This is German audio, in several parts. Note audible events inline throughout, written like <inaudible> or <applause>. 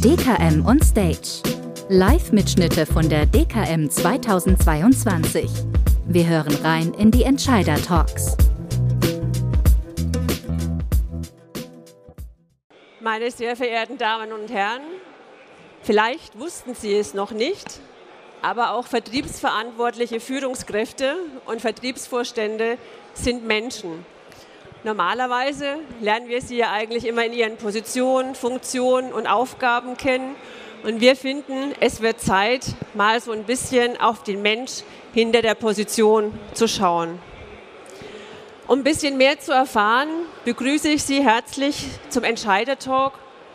DKM on Stage. Live-Mitschnitte von der DKM 2022. Wir hören rein in die Entscheider-Talks. Meine sehr verehrten Damen und Herren, vielleicht wussten Sie es noch nicht, aber auch vertriebsverantwortliche Führungskräfte und Vertriebsvorstände sind Menschen. Normalerweise lernen wir sie ja eigentlich immer in ihren Positionen, Funktionen und Aufgaben kennen. Und wir finden, es wird Zeit, mal so ein bisschen auf den Mensch hinter der Position zu schauen. Um ein bisschen mehr zu erfahren, begrüße ich Sie herzlich zum Entscheider-Talk,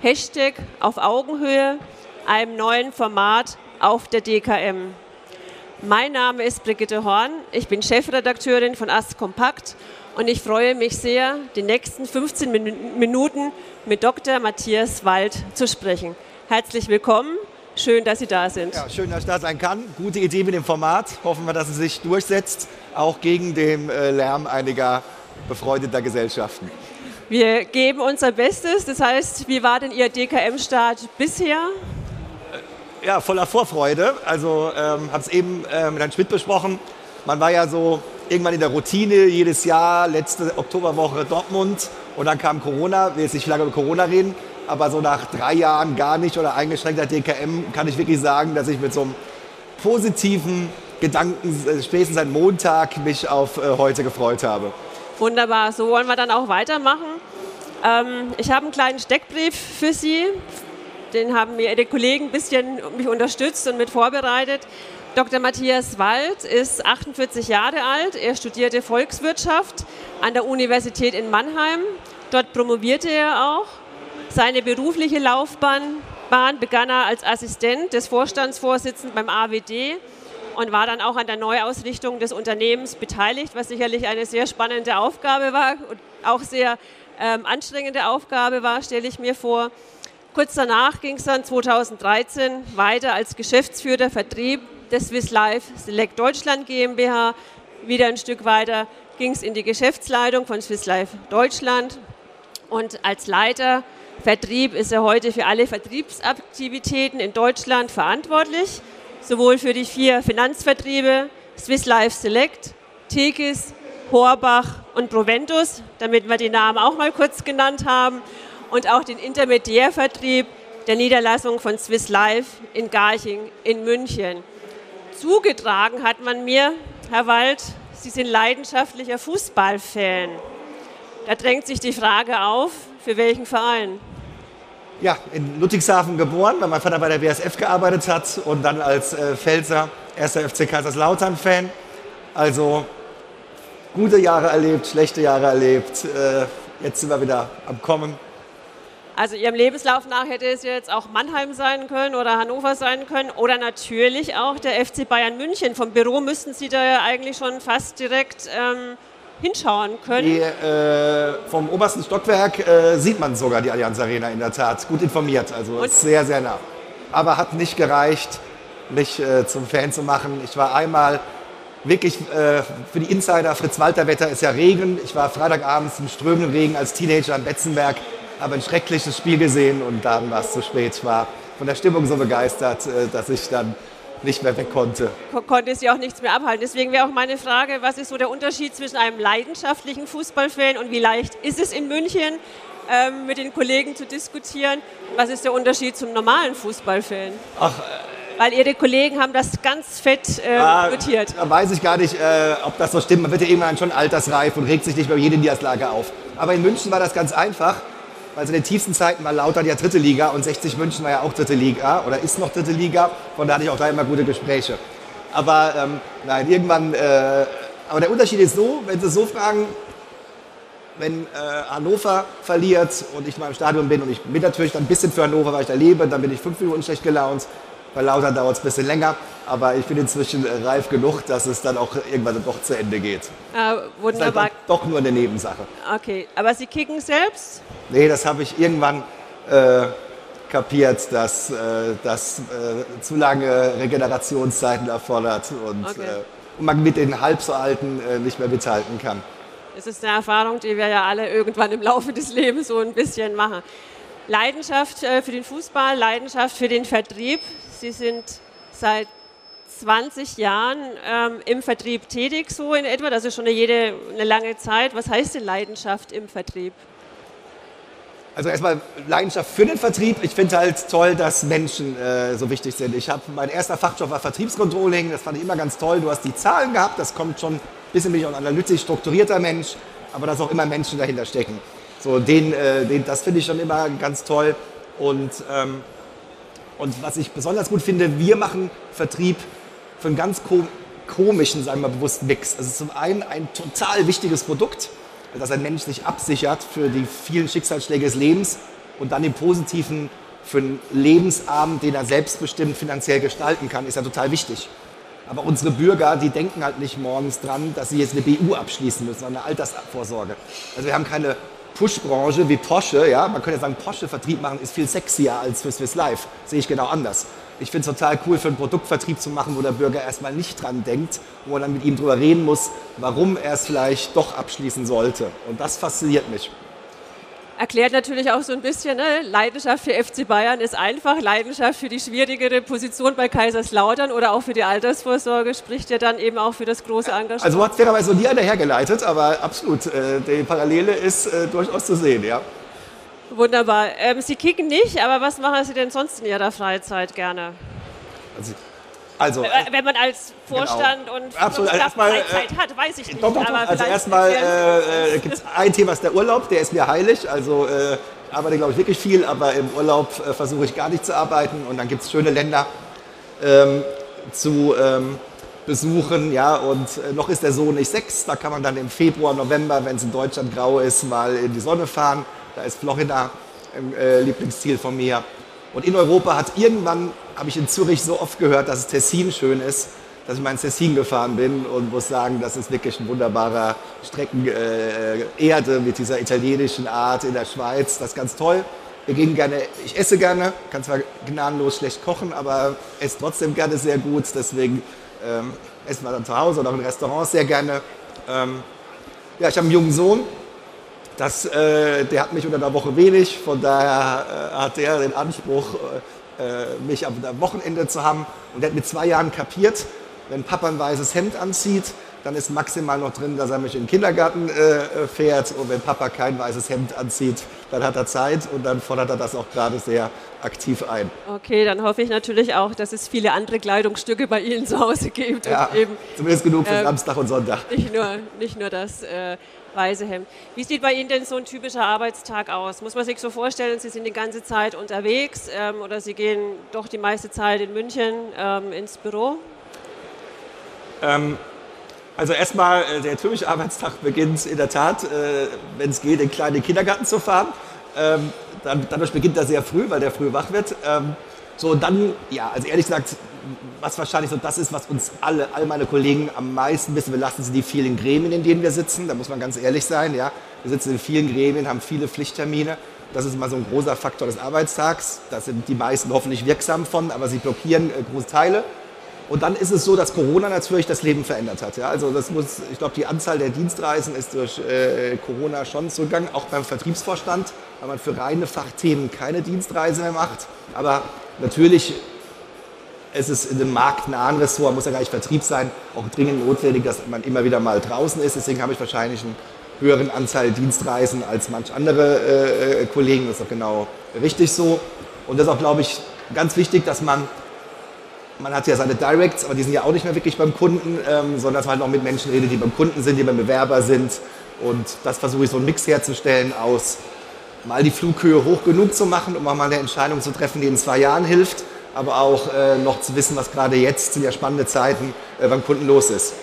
Hashtag auf Augenhöhe, einem neuen Format auf der DKM. Mein Name ist Brigitte Horn, ich bin Chefredakteurin von Ast Kompakt und ich freue mich sehr, die nächsten 15 Minuten mit Dr. Matthias Wald zu sprechen. Herzlich willkommen. Schön, dass Sie da sind. Ja, schön, dass ich da sein kann. Gute Idee mit dem Format. Hoffen wir, dass es sich durchsetzt, auch gegen den äh, Lärm einiger befreundeter Gesellschaften. Wir geben unser Bestes. Das heißt, wie war denn Ihr DKM-Start bisher? Ja, voller Vorfreude. Also ähm, habe es eben äh, mit Herrn Schmidt besprochen. Man war ja so irgendwann in der Routine jedes Jahr, letzte Oktoberwoche Dortmund und dann kam Corona. Ich will jetzt nicht lange über Corona reden, aber so nach drei Jahren gar nicht oder eingeschränkter DKM kann ich wirklich sagen, dass ich mit so einem positiven Gedanken äh, spätestens seit Montag mich auf äh, heute gefreut habe. Wunderbar, so wollen wir dann auch weitermachen. Ähm, ich habe einen kleinen Steckbrief für Sie. Den haben mir die Kollegen ein bisschen mich unterstützt und mit vorbereitet. Dr. Matthias Wald ist 48 Jahre alt. Er studierte Volkswirtschaft an der Universität in Mannheim. Dort promovierte er auch. Seine berufliche Laufbahn begann er als Assistent des Vorstandsvorsitzenden beim AWD und war dann auch an der Neuausrichtung des Unternehmens beteiligt, was sicherlich eine sehr spannende Aufgabe war und auch sehr ähm, anstrengende Aufgabe war, stelle ich mir vor. Kurz danach ging es dann 2013 weiter als Geschäftsführer Vertrieb der Swiss Life Select Deutschland GmbH. Wieder ein Stück weiter ging es in die Geschäftsleitung von Swiss Life Deutschland. Und als Leiter Vertrieb ist er heute für alle Vertriebsaktivitäten in Deutschland verantwortlich, sowohl für die vier Finanzvertriebe Swiss Life Select, Tekis, Horbach und Proventus, damit wir die Namen auch mal kurz genannt haben, und auch den Intermediärvertrieb der Niederlassung von Swiss Life in Garching in München zugetragen hat man mir, Herr Wald, Sie sind leidenschaftlicher Fußballfan. Da drängt sich die Frage auf, für welchen Verein? Ja, in Ludwigshafen geboren, weil mein Vater bei der BSF gearbeitet hat und dann als äh, Pfälzer 1. FC Kaiserslautern-Fan. Also gute Jahre erlebt, schlechte Jahre erlebt. Äh, jetzt sind wir wieder am Kommen. Also Ihrem Lebenslauf nach hätte es jetzt auch Mannheim sein können oder Hannover sein können oder natürlich auch der FC Bayern München. Vom Büro müssten Sie da ja eigentlich schon fast direkt ähm, hinschauen können. Die, äh, vom obersten Stockwerk äh, sieht man sogar die Allianz Arena in der Tat. Gut informiert, also Und? sehr, sehr nah. Aber hat nicht gereicht, mich äh, zum Fan zu machen. Ich war einmal wirklich äh, für die Insider, Fritz Walter Wetter ist ja Regen. Ich war Freitagabends im strömenden Regen als Teenager in Betzenberg habe ein schreckliches Spiel gesehen und dann war es zu spät. Ich war von der Stimmung so begeistert, äh, dass ich dann nicht mehr weg konnte. Konnte sie auch nichts mehr abhalten. Deswegen wäre auch meine Frage, was ist so der Unterschied zwischen einem leidenschaftlichen Fußballfan und wie leicht ist es in München, ähm, mit den Kollegen zu diskutieren? Was ist der Unterschied zum normalen Fußballfan? Ach, äh, weil Ihre Kollegen haben das ganz fett äh, notiert. Da weiß ich gar nicht, äh, ob das so stimmt. Man wird ja irgendwann schon altersreif und regt sich nicht mehr jede Niederlage auf. Aber in München war das ganz einfach. Also in den tiefsten Zeiten war Lautern ja dritte Liga und 60 München war ja auch dritte Liga oder ist noch dritte Liga. Von da hatte ich auch da immer gute Gespräche. Aber ähm, nein, irgendwann, äh, aber der Unterschied ist so, wenn Sie so fragen, wenn äh, Hannover verliert und ich mal im Stadion bin und ich bin natürlich dann ein bisschen für Hannover, weil ich da lebe, dann bin ich fünf Minuten schlecht gelaunt. Bei Lautern dauert es ein bisschen länger, aber ich bin inzwischen reif genug, dass es dann auch irgendwann doch zu Ende geht. Ah, wunderbar. Ist halt doch nur eine Nebensache. Okay, aber Sie kicken selbst? Nee, das habe ich irgendwann äh, kapiert, dass äh, das äh, zu lange Regenerationszeiten erfordert und, okay. Äh, und man mit den halb so alten äh, nicht mehr mithalten kann. Es ist eine Erfahrung, die wir ja alle irgendwann im Laufe des Lebens so ein bisschen machen. Leidenschaft äh, für den Fußball, Leidenschaft für den Vertrieb. Sie sind seit 20 Jahren ähm, im Vertrieb tätig, so in etwa. Das ist schon eine, jede, eine lange Zeit. Was heißt denn Leidenschaft im Vertrieb? Also erstmal Leidenschaft für den Vertrieb. Ich finde halt toll, dass Menschen äh, so wichtig sind. Ich habe mein erster Fachjob war Vertriebscontrolling. Das fand ich immer ganz toll. Du hast die Zahlen gehabt. Das kommt schon ein bisschen bin ich auch ein analytisch strukturierter Mensch, aber dass auch immer Menschen dahinter stecken. So den, äh, den das finde ich schon immer ganz toll. Und ähm, und was ich besonders gut finde, wir machen Vertrieb für einen ganz komischen, sagen wir mal bewusst, Mix. Also zum einen ein total wichtiges Produkt, dass ein Mensch sich absichert für die vielen Schicksalsschläge des Lebens und dann den positiven für einen Lebensabend, den er selbstbestimmt finanziell gestalten kann, ist ja total wichtig. Aber unsere Bürger, die denken halt nicht morgens dran, dass sie jetzt eine BU abschließen müssen, eine Altersvorsorge. Also wir haben keine Push-Branche wie Porsche, ja, man könnte sagen, Porsche-Vertrieb machen ist viel sexier als für Swiss Life. Sehe ich genau anders. Ich finde es total cool, für einen Produktvertrieb zu machen, wo der Bürger erstmal nicht dran denkt, wo man dann mit ihm drüber reden muss, warum er es vielleicht doch abschließen sollte. Und das fasziniert mich. Erklärt natürlich auch so ein bisschen, ne? Leidenschaft für FC Bayern ist einfach, Leidenschaft für die schwierigere Position bei Kaiserslautern oder auch für die Altersvorsorge spricht ja dann eben auch für das große Engagement. Also hat fairerweise nie einer hergeleitet, aber absolut, äh, die Parallele ist äh, durchaus zu sehen, ja. Wunderbar. Ähm, Sie kicken nicht, aber was machen Sie denn sonst in Ihrer Freizeit gerne? Also, also, wenn man als genau. Vorstand genau. und Absolut. Also erstmal, Freizeit hat, weiß ich nicht. Doch, doch, doch. also erstmal äh, äh gibt es ein Thema, ist der Urlaub, der ist mir heilig. Also äh, arbeite, glaube ich, wirklich viel, aber im Urlaub äh, versuche ich gar nicht zu arbeiten. Und dann gibt es schöne Länder ähm, zu ähm, besuchen. Ja, und äh, noch ist der Sohn nicht sechs. Da kann man dann im Februar, November, wenn es in Deutschland grau ist, mal in die Sonne fahren. Da ist Florida ein äh, Lieblingsziel von mir. Und in Europa hat irgendwann, habe ich in Zürich so oft gehört, dass es Tessin schön ist, dass ich mal ins Tessin gefahren bin und muss sagen, das ist wirklich ein wunderbarer Streckenerde äh, mit dieser italienischen Art in der Schweiz. Das ist ganz toll. Wir gehen gerne, ich esse gerne, kann zwar gnadenlos schlecht kochen, aber esse trotzdem gerne sehr gut. Deswegen ähm, essen wir dann zu Hause oder in Restaurants sehr gerne. Ähm, ja, ich habe einen jungen Sohn, das, äh, der hat mich unter der Woche wenig, von daher äh, hat er den Anspruch, äh, mich am Wochenende zu haben. Und der hat mit zwei Jahren kapiert, wenn Papa ein weißes Hemd anzieht, dann ist maximal noch drin, dass er mich in den Kindergarten äh, fährt. Und wenn Papa kein weißes Hemd anzieht, dann hat er Zeit und dann fordert er das auch gerade sehr aktiv ein. Okay, dann hoffe ich natürlich auch, dass es viele andere Kleidungsstücke bei Ihnen zu Hause gibt. Ja, eben, zumindest genug für äh, Samstag und Sonntag. Nicht nur, nicht nur das. Äh, weiße Hemd. Wie sieht bei Ihnen denn so ein typischer Arbeitstag aus? Muss man sich so vorstellen, Sie sind die ganze Zeit unterwegs ähm, oder Sie gehen doch die meiste Zeit in München ähm, ins Büro? Also erstmal, äh, der typische Arbeitstag beginnt in der Tat, äh, wenn es geht, in kleine Kindergarten zu fahren. Ähm, dadurch beginnt er sehr früh, weil der früh wach wird. Ähm, so, dann, ja, also ehrlich gesagt, was wahrscheinlich so das ist, was uns alle, all meine Kollegen am meisten wissen. Wir lassen sie die vielen Gremien, in denen wir sitzen. Da muss man ganz ehrlich sein. Ja. Wir sitzen in vielen Gremien, haben viele Pflichttermine. Das ist immer so ein großer Faktor des Arbeitstags. Da sind die meisten hoffentlich wirksam von, aber sie blockieren äh, große Teile. Und dann ist es so, dass Corona natürlich das Leben verändert hat. Ja. Also das muss, ich glaube, die Anzahl der Dienstreisen ist durch äh, Corona schon zurückgegangen, auch beim Vertriebsvorstand, weil man für reine Fachthemen keine Dienstreise mehr macht. Aber natürlich es ist in einem marktnahen Ressort, muss ja gar nicht Vertrieb sein, auch dringend notwendig, dass man immer wieder mal draußen ist. Deswegen habe ich wahrscheinlich einen höheren Anzahl Dienstreisen als manch andere äh, äh, Kollegen. Das ist auch genau richtig so. Und das ist auch, glaube ich, ganz wichtig, dass man, man hat ja seine Directs, aber die sind ja auch nicht mehr wirklich beim Kunden, ähm, sondern dass man halt auch mit Menschen redet, die beim Kunden sind, die beim Bewerber sind. Und das versuche ich so einen Mix herzustellen aus mal die Flughöhe hoch genug zu machen, um auch mal eine Entscheidung zu treffen, die in zwei Jahren hilft aber auch äh, noch zu wissen, was gerade jetzt sind ja spannende Zeiten äh, beim Kunden los ist.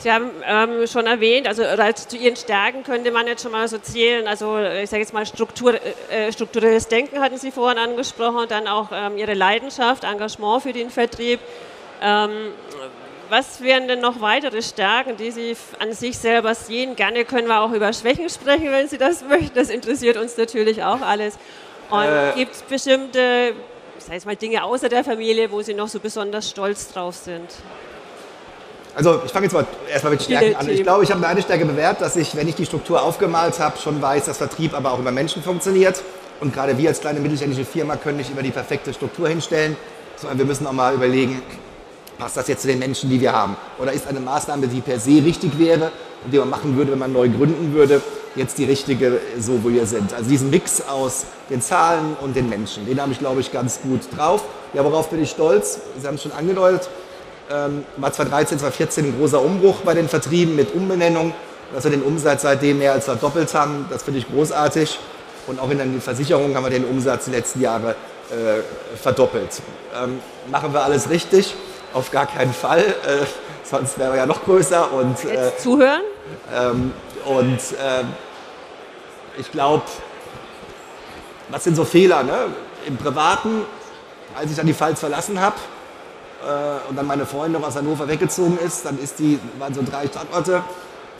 Sie haben ähm, schon erwähnt, also, zu Ihren Stärken könnte man jetzt schon mal so zählen. Also ich sage jetzt mal Struktur, äh, strukturelles Denken hatten Sie vorhin angesprochen, dann auch ähm, Ihre Leidenschaft, Engagement für den Vertrieb. Ähm, was wären denn noch weitere Stärken, die Sie an sich selber sehen? Gerne können wir auch über Schwächen sprechen, wenn Sie das <laughs> möchten. Das interessiert uns natürlich auch alles. Und äh, gibt es bestimmte ich sage jetzt mal Dinge außer der Familie, wo Sie noch so besonders stolz drauf sind? Also ich fange jetzt mal erstmal mit Stärken an. Ich glaube, ich habe meine Stärke bewährt, dass ich, wenn ich die Struktur aufgemalt habe, schon weiß, dass Vertrieb aber auch über Menschen funktioniert. Und gerade wir als kleine mittelständische Firma können nicht immer die perfekte Struktur hinstellen, sondern wir müssen auch mal überlegen, passt das jetzt zu den Menschen, die wir haben? Oder ist eine Maßnahme, die per se richtig wäre und die man machen würde, wenn man neu gründen würde, jetzt die richtige, so wo wir sind? Also diesen Mix aus den Zahlen und den Menschen, den habe ich, glaube ich, ganz gut drauf. Ja, worauf bin ich stolz? Sie haben es schon angedeutet. Ähm, war 2013, 2014 ein großer Umbruch bei den Vertrieben mit Umbenennung, dass wir den Umsatz seitdem mehr als verdoppelt haben. Das finde ich großartig. Und auch in den Versicherungen haben wir den Umsatz die letzten Jahre äh, verdoppelt. Ähm, machen wir alles richtig? Auf gar keinen Fall. Äh, sonst wären wir ja noch größer. Und, äh, Jetzt zuhören? Ähm, und ähm, ich glaube, was sind so Fehler? Ne? Im Privaten, als ich dann die Pfalz verlassen habe und dann meine Freundin aus Hannover weggezogen ist, dann ist die, waren so drei Standorte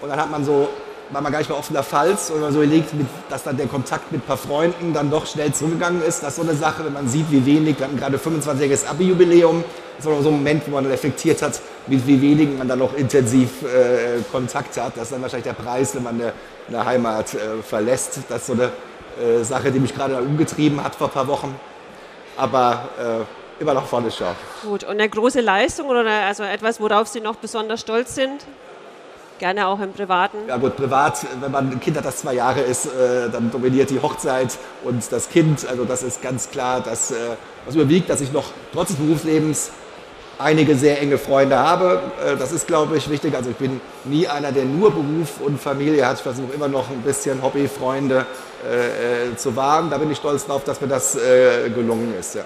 und dann hat man so war man gar nicht mehr offen der Pfalz und man so mit, dass dann der Kontakt mit ein paar Freunden dann doch schnell zurückgegangen ist. Das ist so eine Sache, wenn man sieht, wie wenig, wir hatten gerade 25-jähriges Abi-Jubiläum, das war so ein Moment, wo man reflektiert hat, mit wie wenig man dann noch intensiv äh, Kontakt hat. Das ist dann wahrscheinlich der Preis, wenn man eine, eine Heimat äh, verlässt. Das ist so eine äh, Sache, die mich gerade umgetrieben hat vor ein paar Wochen. Aber äh, immer noch vorne schauen. Gut, und eine große Leistung oder also etwas, worauf Sie noch besonders stolz sind? Gerne auch im Privaten. Ja gut, privat, wenn man ein Kind hat, das zwei Jahre ist, äh, dann dominiert die Hochzeit und das Kind. Also das ist ganz klar, dass, äh, was überwiegt, dass ich noch trotz des Berufslebens einige sehr enge Freunde habe. Äh, das ist, glaube ich, wichtig. Also ich bin nie einer, der nur Beruf und Familie hat. Ich versuche immer noch ein bisschen Hobbyfreunde äh, zu wahren. Da bin ich stolz drauf, dass mir das äh, gelungen ist. Ja.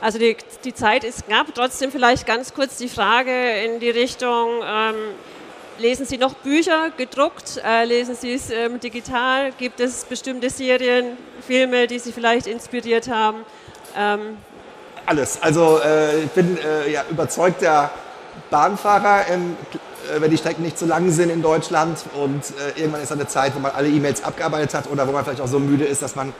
Also die, die Zeit ist knapp. Trotzdem vielleicht ganz kurz die Frage in die Richtung, ähm, Lesen Sie noch Bücher gedruckt? Äh, lesen Sie es ähm, digital? Gibt es bestimmte Serien, Filme, die Sie vielleicht inspiriert haben? Ähm Alles. Also äh, ich bin äh, ja, überzeugter Bahnfahrer, ähm, wenn die Strecken nicht zu lang sind in Deutschland. Und äh, irgendwann ist eine Zeit, wo man alle E-Mails abgearbeitet hat oder wo man vielleicht auch so müde ist, dass man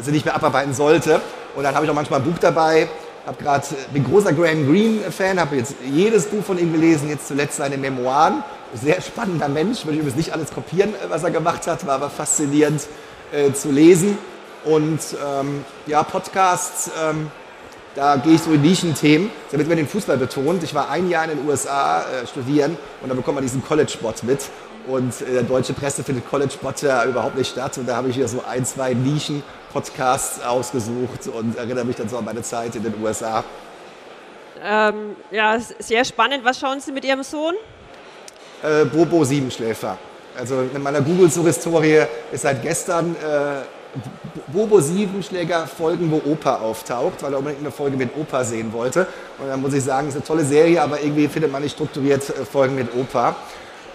sie nicht mehr abarbeiten sollte. Und dann habe ich auch manchmal ein Buch dabei hab grad, bin großer Graham Greene-Fan, habe jetzt jedes Buch von ihm gelesen, jetzt zuletzt seine Memoiren. Sehr spannender Mensch, würde ich übrigens nicht alles kopieren, was er gemacht hat, war aber faszinierend äh, zu lesen. Und ähm, ja, Podcasts, ähm, da gehe ich so in Nischenthemen. Da wird immer den Fußball betont. Ich war ein Jahr in den USA äh, studieren und da bekommt man diesen College-Spot mit. Und äh, der deutsche Presse findet College-Spot ja überhaupt nicht statt. Und da habe ich hier so ein, zwei Nischen Podcasts ausgesucht und erinnere mich dann so an meine Zeit in den USA. Ähm, ja, sehr spannend. Was schauen Sie mit Ihrem Sohn? Äh, Bobo Siebenschläfer. Also in meiner Google-Suchhistorie ist seit gestern äh, Bobo Siebenschläger Folgen, wo Opa auftaucht, weil er unbedingt eine Folge mit Opa sehen wollte. Und dann muss ich sagen, es ist eine tolle Serie, aber irgendwie findet man nicht strukturiert äh, Folgen mit Opa.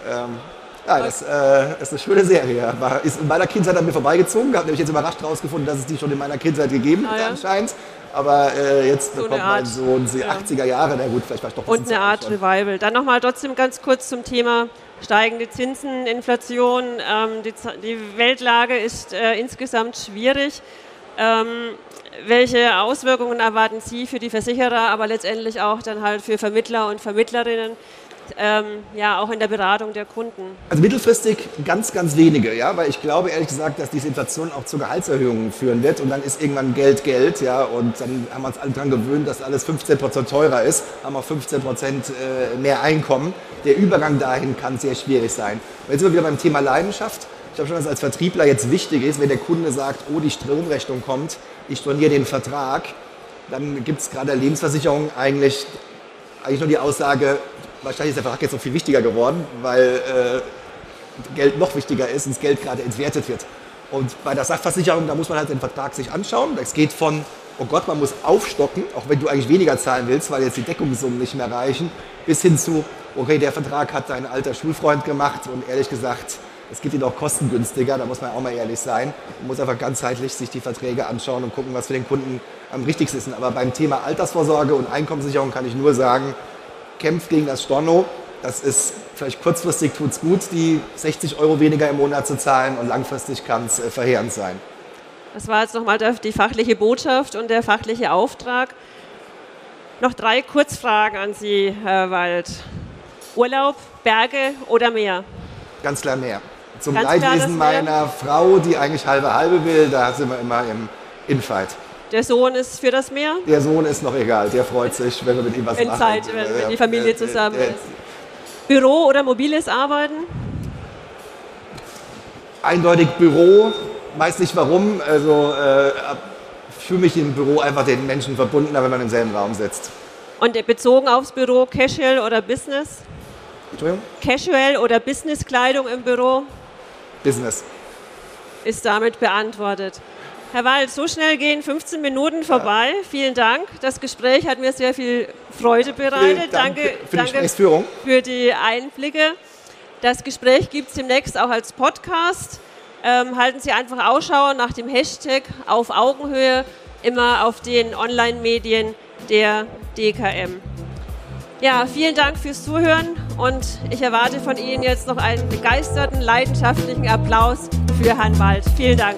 Ähm, ja, das äh, ist eine schöne Serie. War, ist in meiner Kindheit an mir vorbeigezogen. Habe nämlich jetzt überrascht herausgefunden, dass es die schon in meiner Kindheit gegeben hat, ah, ja. anscheinend. Aber äh, jetzt so bekommt mein Sohn die ja. 80er Jahre, na gut, vielleicht war ich doch ein Und eine Art schon. Revival. Dann nochmal trotzdem ganz kurz zum Thema steigende Zinsen, Inflation. Ähm, die, die, Weltlage ist äh, insgesamt schwierig. Ähm, welche Auswirkungen erwarten Sie für die Versicherer, aber letztendlich auch dann halt für Vermittler und Vermittlerinnen? Ähm, ja auch in der Beratung der Kunden? Also mittelfristig ganz, ganz wenige, ja, weil ich glaube ehrlich gesagt, dass diese Inflation auch zu Gehaltserhöhungen führen wird und dann ist irgendwann Geld Geld, ja, und dann haben wir uns alle daran gewöhnt, dass alles 15 Prozent teurer ist, haben auch 15 Prozent äh, mehr Einkommen. Der Übergang dahin kann sehr schwierig sein. Jetzt sind wir wieder beim Thema Leidenschaft. Ich glaube schon, dass als Vertriebler jetzt wichtig ist, wenn der Kunde sagt, oh, die Stromrechnung kommt, ich storniere den Vertrag, dann gibt es gerade Lebensversicherung eigentlich, eigentlich nur die Aussage, wahrscheinlich ist der Vertrag jetzt noch viel wichtiger geworden, weil äh, Geld noch wichtiger ist und das Geld gerade entwertet wird. Und bei der Sachversicherung, da muss man halt den Vertrag sich anschauen. Das geht von, oh Gott, man muss aufstocken, auch wenn du eigentlich weniger zahlen willst, weil jetzt die Deckungssummen nicht mehr reichen, bis hin zu, okay, der Vertrag hat dein alter Schulfreund gemacht und ehrlich gesagt, es gibt ihn auch kostengünstiger, da muss man auch mal ehrlich sein. Man muss einfach ganzheitlich sich die Verträge anschauen und gucken, was für den Kunden am wichtigsten ist. Aber beim Thema Altersvorsorge und Einkommenssicherung kann ich nur sagen, kämpft gegen das Storno. Das ist vielleicht kurzfristig tut es gut, die 60 Euro weniger im Monat zu zahlen und langfristig kann es äh, verheerend sein. Das war jetzt nochmal die fachliche Botschaft und der fachliche Auftrag. Noch drei Kurzfragen an Sie, Herr Wald. Urlaub, Berge oder Meer? Ganz klar Meer. Zum Ganz Leidwesen Meer. meiner Frau, die eigentlich halbe halbe will, da sind wir immer im Infight. Der Sohn ist für das Meer? Der Sohn ist noch egal, der freut sich, wenn wir mit ihm was Wenn machen. Zeit, wenn- wenn die Familie Äh, zusammen äh, ist. Büro oder mobiles Arbeiten? Eindeutig Büro, weiß nicht warum. Also äh, fühle mich im Büro einfach den Menschen verbundener, wenn man im selben Raum sitzt. Und bezogen aufs Büro, Casual oder Business? Entschuldigung? Casual oder Businesskleidung im Büro Business. ist damit beantwortet. Herr Wald, so schnell gehen 15 Minuten vorbei. Vielen Dank. Das Gespräch hat mir sehr viel Freude bereitet. Dank danke für die danke Gesprächsführung. für die Einblicke. Das Gespräch gibt es demnächst auch als Podcast. Ähm, halten Sie einfach Ausschau nach dem Hashtag auf Augenhöhe, immer auf den Online-Medien der DKM. Ja, vielen Dank fürs Zuhören und ich erwarte von Ihnen jetzt noch einen begeisterten, leidenschaftlichen Applaus für Herrn Wald. Vielen Dank.